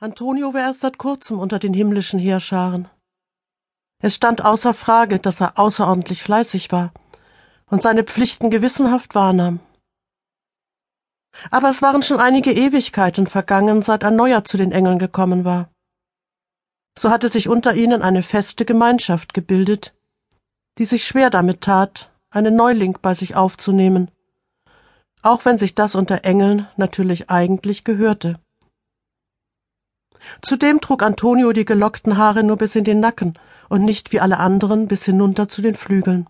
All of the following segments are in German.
Antonio war erst seit kurzem unter den himmlischen Heerscharen. Es stand außer Frage, dass er außerordentlich fleißig war und seine Pflichten gewissenhaft wahrnahm. Aber es waren schon einige Ewigkeiten vergangen, seit ein neuer zu den Engeln gekommen war. So hatte sich unter ihnen eine feste Gemeinschaft gebildet, die sich schwer damit tat, einen Neuling bei sich aufzunehmen, auch wenn sich das unter Engeln natürlich eigentlich gehörte. Zudem trug Antonio die gelockten Haare nur bis in den Nacken und nicht wie alle anderen bis hinunter zu den Flügeln.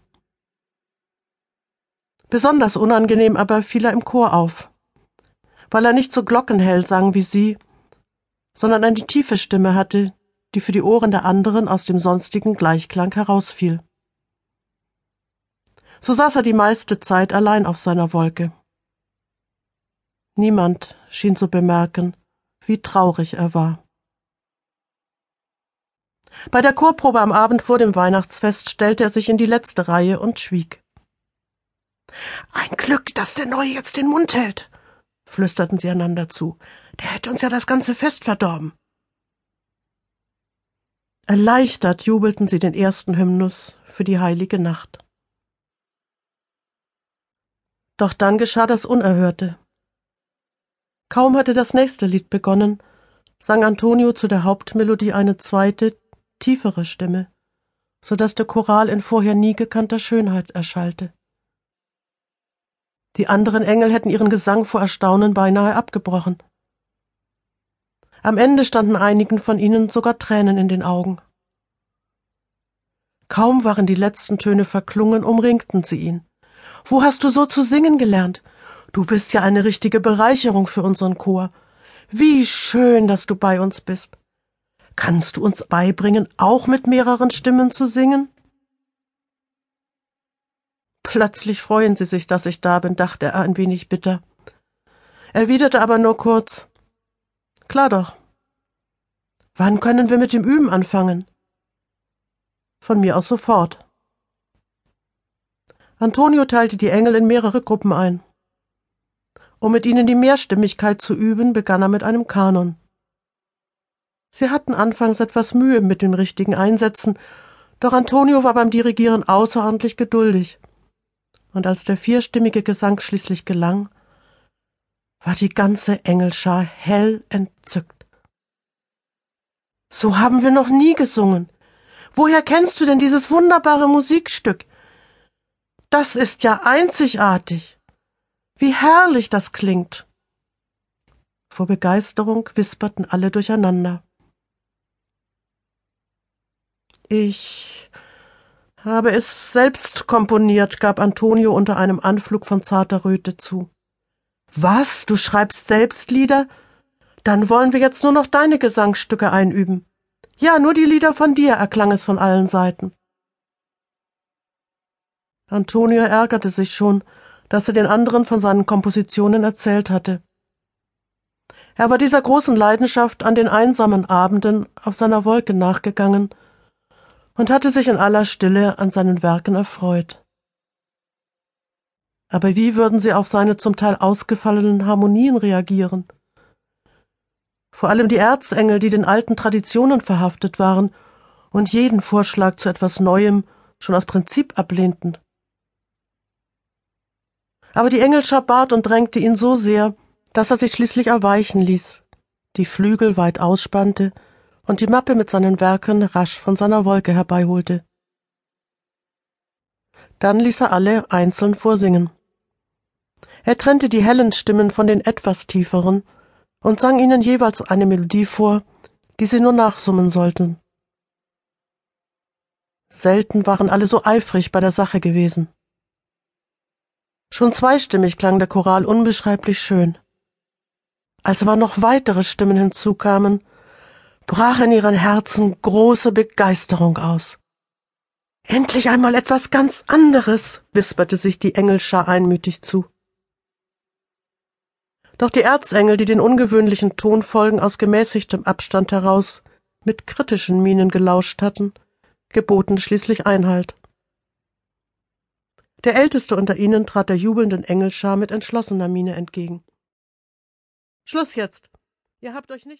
Besonders unangenehm aber fiel er im Chor auf, weil er nicht so glockenhell sang wie sie, sondern eine tiefe Stimme hatte, die für die Ohren der anderen aus dem sonstigen Gleichklang herausfiel. So saß er die meiste Zeit allein auf seiner Wolke. Niemand schien zu bemerken, wie traurig er war. Bei der Chorprobe am Abend vor dem Weihnachtsfest stellte er sich in die letzte Reihe und schwieg. Ein Glück, dass der Neue jetzt den Mund hält, flüsterten sie einander zu. Der hätte uns ja das ganze Fest verdorben. Erleichtert jubelten sie den ersten Hymnus für die heilige Nacht. Doch dann geschah das Unerhörte. Kaum hatte das nächste Lied begonnen, sang Antonio zu der Hauptmelodie eine zweite, tiefere Stimme, so dass der Choral in vorher nie gekannter Schönheit erschallte. Die anderen Engel hätten ihren Gesang vor Erstaunen beinahe abgebrochen. Am Ende standen einigen von ihnen sogar Tränen in den Augen. Kaum waren die letzten Töne verklungen, umringten sie ihn. Wo hast du so zu singen gelernt? Du bist ja eine richtige Bereicherung für unseren Chor. Wie schön, dass du bei uns bist. Kannst du uns beibringen, auch mit mehreren Stimmen zu singen? Plötzlich freuen sie sich, dass ich da bin, dachte er ein wenig bitter. Erwiderte aber nur kurz Klar doch. Wann können wir mit dem Üben anfangen? Von mir aus sofort. Antonio teilte die Engel in mehrere Gruppen ein. Um mit ihnen die Mehrstimmigkeit zu üben, begann er mit einem Kanon. Sie hatten anfangs etwas Mühe mit dem richtigen Einsetzen, doch Antonio war beim Dirigieren außerordentlich geduldig. Und als der vierstimmige Gesang schließlich gelang, war die ganze Engelschar hell entzückt. So haben wir noch nie gesungen. Woher kennst du denn dieses wunderbare Musikstück? Das ist ja einzigartig. Wie herrlich das klingt. Vor Begeisterung wisperten alle durcheinander. Ich habe es selbst komponiert, gab Antonio unter einem Anflug von zarter Röte zu. Was? Du schreibst selbst Lieder? Dann wollen wir jetzt nur noch deine Gesangsstücke einüben. Ja, nur die Lieder von dir, erklang es von allen Seiten. Antonio ärgerte sich schon, dass er den anderen von seinen Kompositionen erzählt hatte. Er war dieser großen Leidenschaft an den einsamen Abenden auf seiner Wolke nachgegangen und hatte sich in aller Stille an seinen Werken erfreut. Aber wie würden sie auf seine zum Teil ausgefallenen Harmonien reagieren? Vor allem die Erzengel, die den alten Traditionen verhaftet waren und jeden Vorschlag zu etwas Neuem schon aus Prinzip ablehnten. Aber die Engelschar bat und drängte ihn so sehr, dass er sich schließlich erweichen ließ, die Flügel weit ausspannte und die Mappe mit seinen Werken rasch von seiner Wolke herbeiholte. Dann ließ er alle einzeln vorsingen. Er trennte die hellen Stimmen von den etwas tieferen und sang ihnen jeweils eine Melodie vor, die sie nur nachsummen sollten. Selten waren alle so eifrig bei der Sache gewesen. Schon zweistimmig klang der Choral unbeschreiblich schön. Als aber noch weitere Stimmen hinzukamen, brach in ihren Herzen große Begeisterung aus. Endlich einmal etwas ganz anderes, wisperte sich die Engelschar einmütig zu. Doch die Erzengel, die den ungewöhnlichen Tonfolgen aus gemäßigtem Abstand heraus mit kritischen Mienen gelauscht hatten, geboten schließlich Einhalt. Der älteste unter ihnen trat der jubelnden Engelschar mit entschlossener Miene entgegen. Schluss jetzt. Ihr habt euch nicht